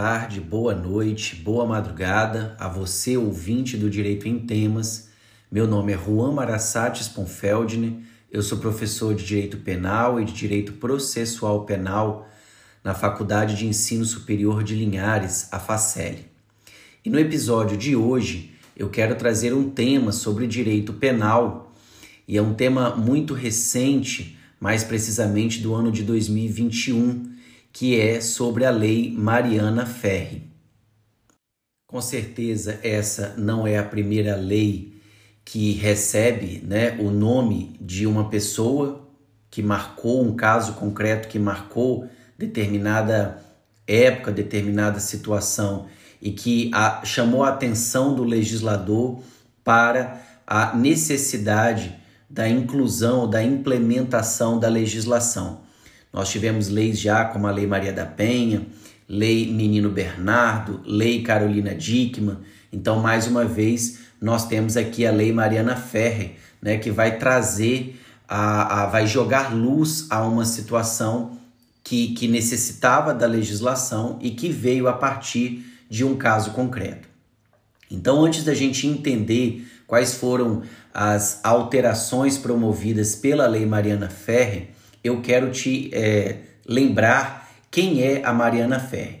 Tarde, boa noite, boa madrugada a você, ouvinte do Direito em Temas. Meu nome é Juan Marassates Ponfeldner, eu sou professor de Direito Penal e de Direito Processual Penal na Faculdade de Ensino Superior de Linhares, a FACEL. E no episódio de hoje eu quero trazer um tema sobre direito penal e é um tema muito recente, mais precisamente do ano de 2021 que é sobre a Lei Mariana Ferri. Com certeza, essa não é a primeira lei que recebe né, o nome de uma pessoa que marcou um caso concreto, que marcou determinada época, determinada situação e que a, chamou a atenção do legislador para a necessidade da inclusão, da implementação da legislação. Nós tivemos leis já como a Lei Maria da Penha, Lei Menino Bernardo, Lei Carolina Dickmann. Então, mais uma vez, nós temos aqui a Lei Mariana Ferrer, né, que vai trazer, a, a, vai jogar luz a uma situação que, que necessitava da legislação e que veio a partir de um caso concreto. Então, antes da gente entender quais foram as alterações promovidas pela Lei Mariana Ferrer, eu quero te é, lembrar quem é a Mariana Ferre.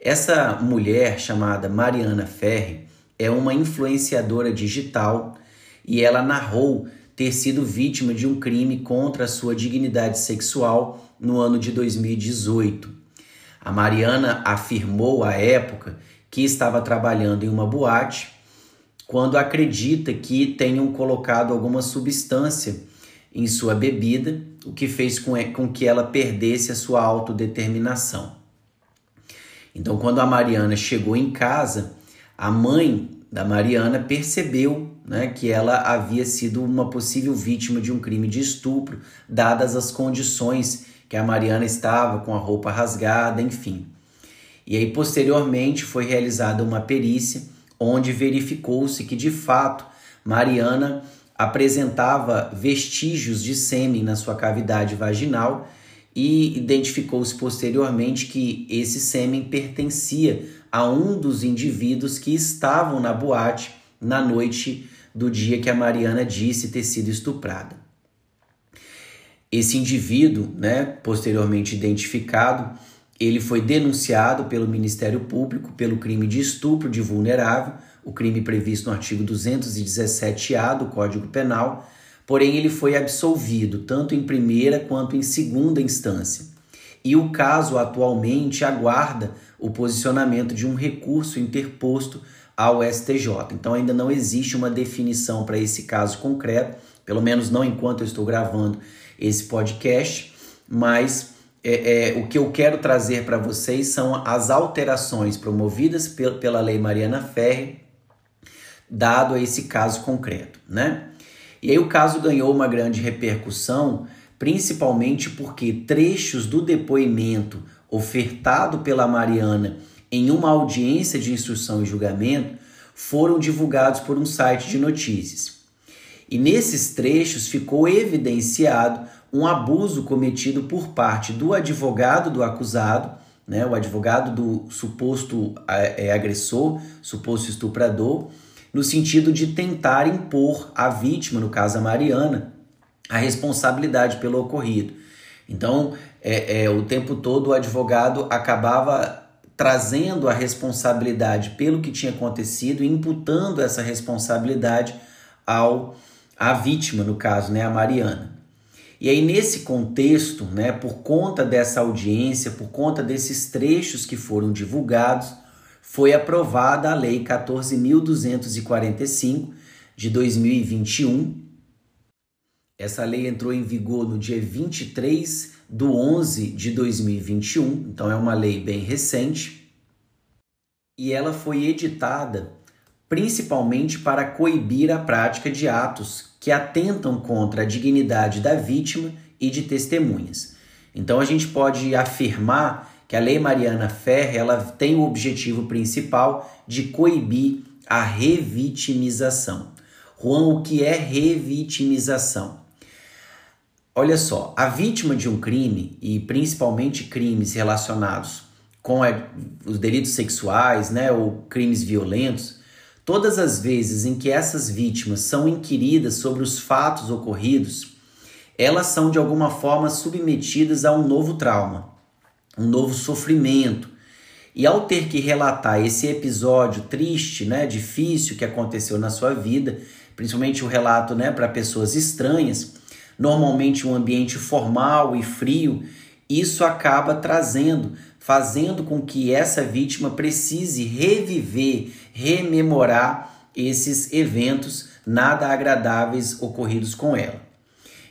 Essa mulher chamada Mariana Ferre é uma influenciadora digital e ela narrou ter sido vítima de um crime contra a sua dignidade sexual no ano de 2018. A Mariana afirmou à época que estava trabalhando em uma boate quando acredita que tenham colocado alguma substância em sua bebida, o que fez com, com que ela perdesse a sua autodeterminação. Então, quando a Mariana chegou em casa, a mãe da Mariana percebeu né, que ela havia sido uma possível vítima de um crime de estupro, dadas as condições que a Mariana estava com a roupa rasgada, enfim. E aí, posteriormente, foi realizada uma perícia onde verificou-se que, de fato, Mariana apresentava vestígios de sêmen na sua cavidade vaginal e identificou-se posteriormente que esse sêmen pertencia a um dos indivíduos que estavam na boate na noite do dia que a Mariana disse ter sido estuprada. Esse indivíduo, né, posteriormente identificado, ele foi denunciado pelo Ministério Público pelo crime de estupro de vulnerável, o crime previsto no artigo 217-A do Código Penal, porém ele foi absolvido tanto em primeira quanto em segunda instância. E o caso atualmente aguarda o posicionamento de um recurso interposto ao STJ. Então ainda não existe uma definição para esse caso concreto, pelo menos não enquanto eu estou gravando esse podcast, mas é, é, o que eu quero trazer para vocês são as alterações promovidas pela Lei Mariana Ferre, dado a esse caso concreto, né? E aí o caso ganhou uma grande repercussão, principalmente porque trechos do depoimento ofertado pela Mariana em uma audiência de instrução e julgamento foram divulgados por um site de notícias. E nesses trechos ficou evidenciado um abuso cometido por parte do advogado do acusado, né, o advogado do suposto é, agressor, suposto estuprador, no sentido de tentar impor à vítima, no caso a Mariana, a responsabilidade pelo ocorrido. Então, é, é, o tempo todo o advogado acabava trazendo a responsabilidade pelo que tinha acontecido e imputando essa responsabilidade ao à vítima, no caso, né, a Mariana. E aí, nesse contexto, né, por conta dessa audiência, por conta desses trechos que foram divulgados, foi aprovada a Lei 14.245 de 2021. Essa lei entrou em vigor no dia 23 de 11 de 2021, então é uma lei bem recente. E ela foi editada principalmente para coibir a prática de atos que atentam contra a dignidade da vítima e de testemunhas. Então a gente pode afirmar que a Lei Mariana Ferre ela tem o objetivo principal de coibir a revitimização. Juan, o que é revitimização? Olha só, a vítima de um crime, e principalmente crimes relacionados com a, os delitos sexuais, né, ou crimes violentos, todas as vezes em que essas vítimas são inquiridas sobre os fatos ocorridos, elas são de alguma forma submetidas a um novo trauma, um novo sofrimento. E ao ter que relatar esse episódio triste, né, difícil que aconteceu na sua vida, principalmente o relato, né, para pessoas estranhas, normalmente um ambiente formal e frio, isso acaba trazendo, fazendo com que essa vítima precise reviver, rememorar esses eventos nada agradáveis ocorridos com ela.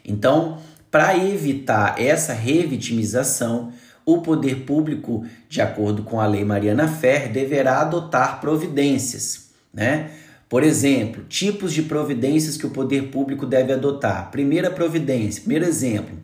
Então, para evitar essa revitimização, o poder público, de acordo com a Lei Mariana Ferrer, deverá adotar providências, né? Por exemplo, tipos de providências que o poder público deve adotar. Primeira providência, primeiro exemplo,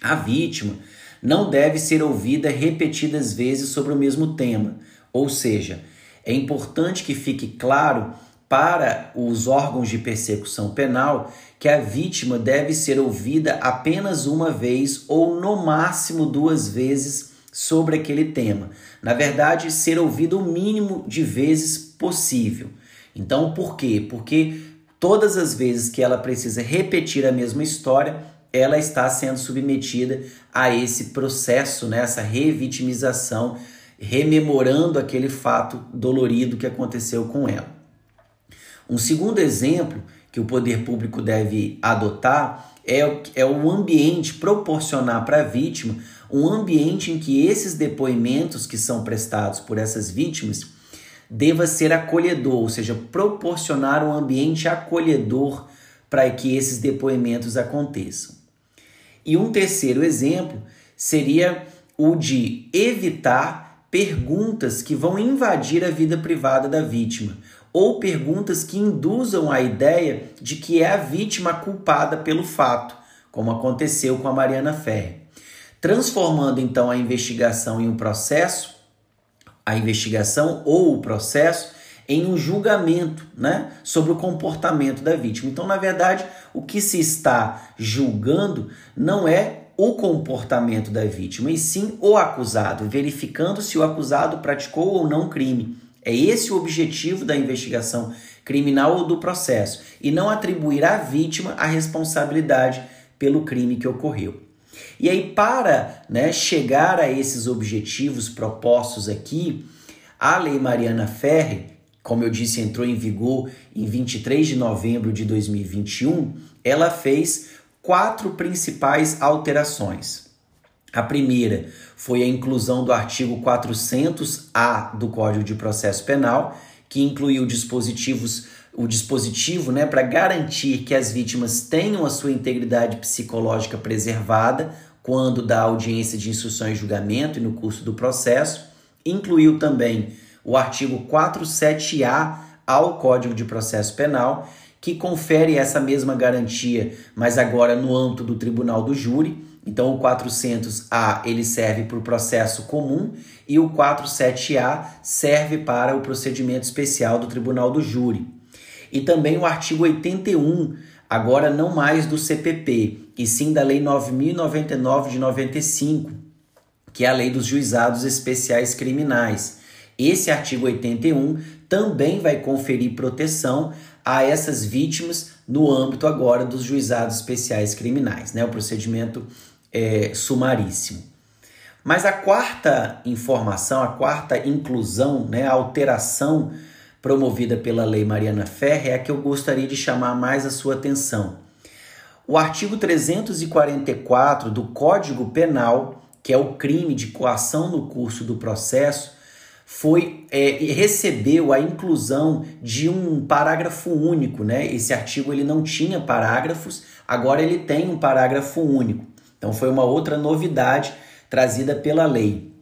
a vítima não deve ser ouvida repetidas vezes sobre o mesmo tema. Ou seja, é importante que fique claro para os órgãos de persecução penal que a vítima deve ser ouvida apenas uma vez ou no máximo duas vezes sobre aquele tema. Na verdade, ser ouvido o mínimo de vezes possível. Então, por quê? Porque todas as vezes que ela precisa repetir a mesma história, ela está sendo submetida a esse processo, né, essa revitimização, rememorando aquele fato dolorido que aconteceu com ela. Um segundo exemplo que o poder público deve adotar é, é o ambiente proporcionar para a vítima um ambiente em que esses depoimentos que são prestados por essas vítimas deva ser acolhedor, ou seja, proporcionar um ambiente acolhedor para que esses depoimentos aconteçam. E um terceiro exemplo seria o de evitar perguntas que vão invadir a vida privada da vítima ou perguntas que induzam a ideia de que é a vítima culpada pelo fato, como aconteceu com a Mariana Ferre. Transformando então a investigação em um processo, a investigação ou o processo em um julgamento né, sobre o comportamento da vítima. Então, na verdade, o que se está julgando não é o comportamento da vítima, e sim o acusado, verificando se o acusado praticou ou não crime. É esse o objetivo da investigação criminal ou do processo, e não atribuir à vítima a responsabilidade pelo crime que ocorreu. E aí, para né, chegar a esses objetivos propostos aqui, a Lei Mariana Ferre como eu disse, entrou em vigor em 23 de novembro de 2021, ela fez quatro principais alterações. A primeira foi a inclusão do artigo 400-A do Código de Processo Penal, que incluiu dispositivos o dispositivo né, para garantir que as vítimas tenham a sua integridade psicológica preservada quando da audiência de instrução e julgamento e no curso do processo. Incluiu também o artigo 47A ao Código de Processo Penal, que confere essa mesma garantia, mas agora no âmbito do Tribunal do Júri. Então o 400A ele serve para o processo comum e o 47A serve para o procedimento especial do Tribunal do Júri. E também o artigo 81, agora não mais do CPP, e sim da Lei 9099 de 95, que é a Lei dos Juizados Especiais Criminais esse artigo 81 também vai conferir proteção a essas vítimas no âmbito agora dos juizados especiais criminais, né? o procedimento é, sumaríssimo. Mas a quarta informação, a quarta inclusão, né, a alteração promovida pela Lei Mariana Ferre é a que eu gostaria de chamar mais a sua atenção. O artigo 344 do Código Penal, que é o crime de coação no curso do processo, foi é, recebeu a inclusão de um parágrafo único, né? Esse artigo ele não tinha parágrafos, agora ele tem um parágrafo único. Então foi uma outra novidade trazida pela lei,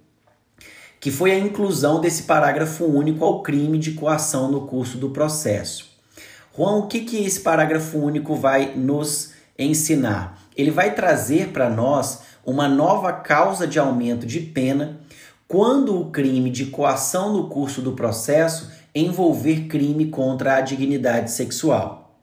que foi a inclusão desse parágrafo único ao crime de coação no curso do processo. Juan, o que, que esse parágrafo único vai nos ensinar? Ele vai trazer para nós uma nova causa de aumento de pena quando o crime de coação no curso do processo envolver crime contra a dignidade sexual.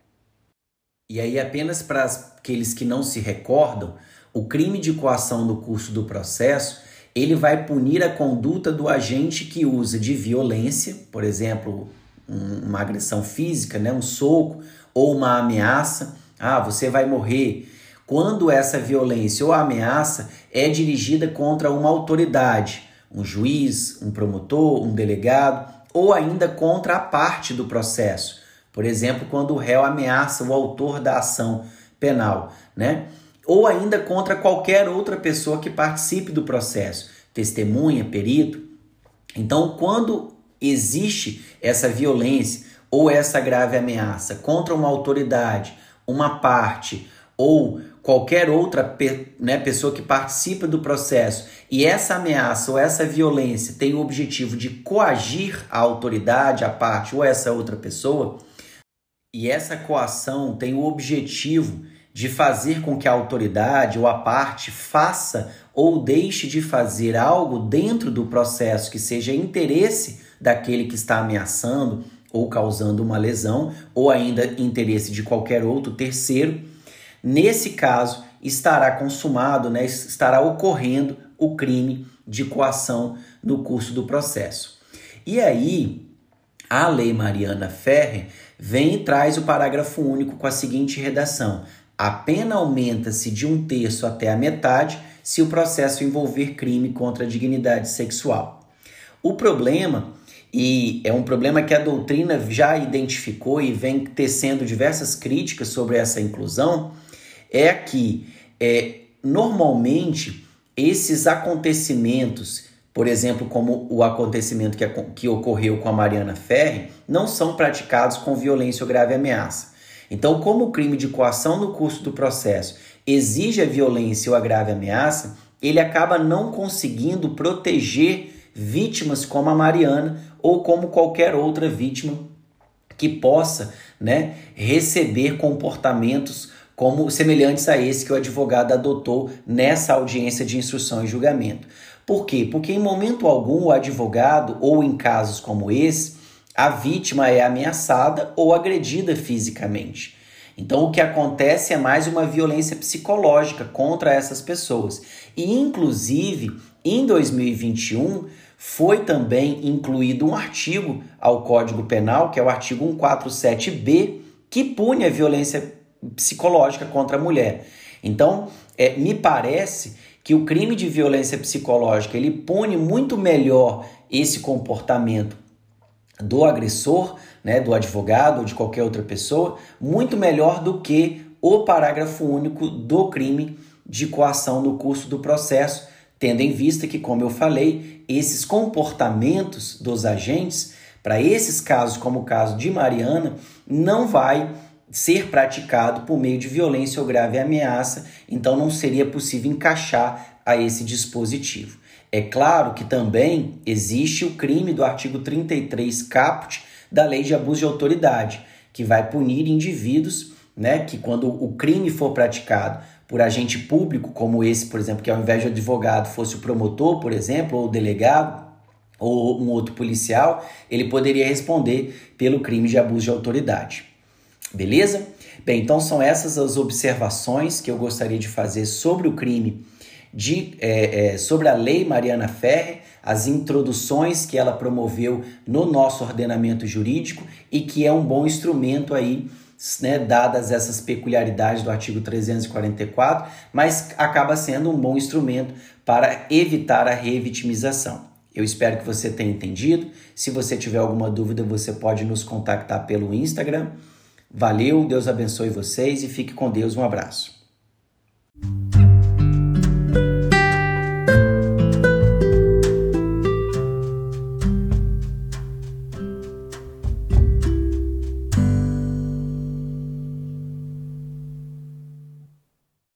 E aí, apenas para aqueles que não se recordam, o crime de coação no curso do processo ele vai punir a conduta do agente que usa de violência, por exemplo, um, uma agressão física, né, um soco ou uma ameaça. Ah, você vai morrer. Quando essa violência ou ameaça é dirigida contra uma autoridade, um juiz, um promotor, um delegado, ou ainda contra a parte do processo. Por exemplo, quando o réu ameaça o autor da ação penal, né? Ou ainda contra qualquer outra pessoa que participe do processo, testemunha, perito. Então, quando existe essa violência ou essa grave ameaça contra uma autoridade, uma parte ou qualquer outra né, pessoa que participa do processo e essa ameaça ou essa violência tem o objetivo de coagir a autoridade, a parte ou essa outra pessoa, e essa coação tem o objetivo de fazer com que a autoridade ou a parte faça ou deixe de fazer algo dentro do processo que seja interesse daquele que está ameaçando ou causando uma lesão, ou ainda interesse de qualquer outro terceiro Nesse caso, estará consumado, né, estará ocorrendo o crime de coação no curso do processo. E aí, a Lei Mariana Ferrer vem e traz o parágrafo único com a seguinte redação: a pena aumenta-se de um terço até a metade se o processo envolver crime contra a dignidade sexual. O problema, e é um problema que a doutrina já identificou e vem tecendo diversas críticas sobre essa inclusão, é que é, normalmente esses acontecimentos, por exemplo, como o acontecimento que, que ocorreu com a Mariana Ferri, não são praticados com violência ou grave ameaça. Então, como o crime de coação no curso do processo exige a violência ou a grave ameaça, ele acaba não conseguindo proteger vítimas como a Mariana ou como qualquer outra vítima que possa né, receber comportamentos como semelhantes a esse que o advogado adotou nessa audiência de instrução e julgamento. Por quê? Porque em momento algum o advogado, ou em casos como esse, a vítima é ameaçada ou agredida fisicamente. Então, o que acontece é mais uma violência psicológica contra essas pessoas. E, inclusive, em 2021, foi também incluído um artigo ao Código Penal, que é o artigo 147b, que pune a violência psicológica contra a mulher. Então, é, me parece que o crime de violência psicológica ele pune muito melhor esse comportamento do agressor, né, do advogado ou de qualquer outra pessoa, muito melhor do que o parágrafo único do crime de coação no curso do processo, tendo em vista que, como eu falei, esses comportamentos dos agentes, para esses casos, como o caso de Mariana, não vai ser praticado por meio de violência ou grave ameaça, então não seria possível encaixar a esse dispositivo. É claro que também existe o crime do artigo 33 caput da Lei de Abuso de Autoridade, que vai punir indivíduos, né, que quando o crime for praticado por agente público, como esse, por exemplo, que ao invés de advogado fosse o promotor, por exemplo, ou o delegado, ou um outro policial, ele poderia responder pelo crime de abuso de autoridade. Beleza? Bem, então são essas as observações que eu gostaria de fazer sobre o crime, de, é, é, sobre a Lei Mariana Ferre, as introduções que ela promoveu no nosso ordenamento jurídico e que é um bom instrumento aí, né, dadas essas peculiaridades do artigo 344, mas acaba sendo um bom instrumento para evitar a revitimização. Eu espero que você tenha entendido. Se você tiver alguma dúvida, você pode nos contactar pelo Instagram Valeu, Deus abençoe vocês e fique com Deus. Um abraço.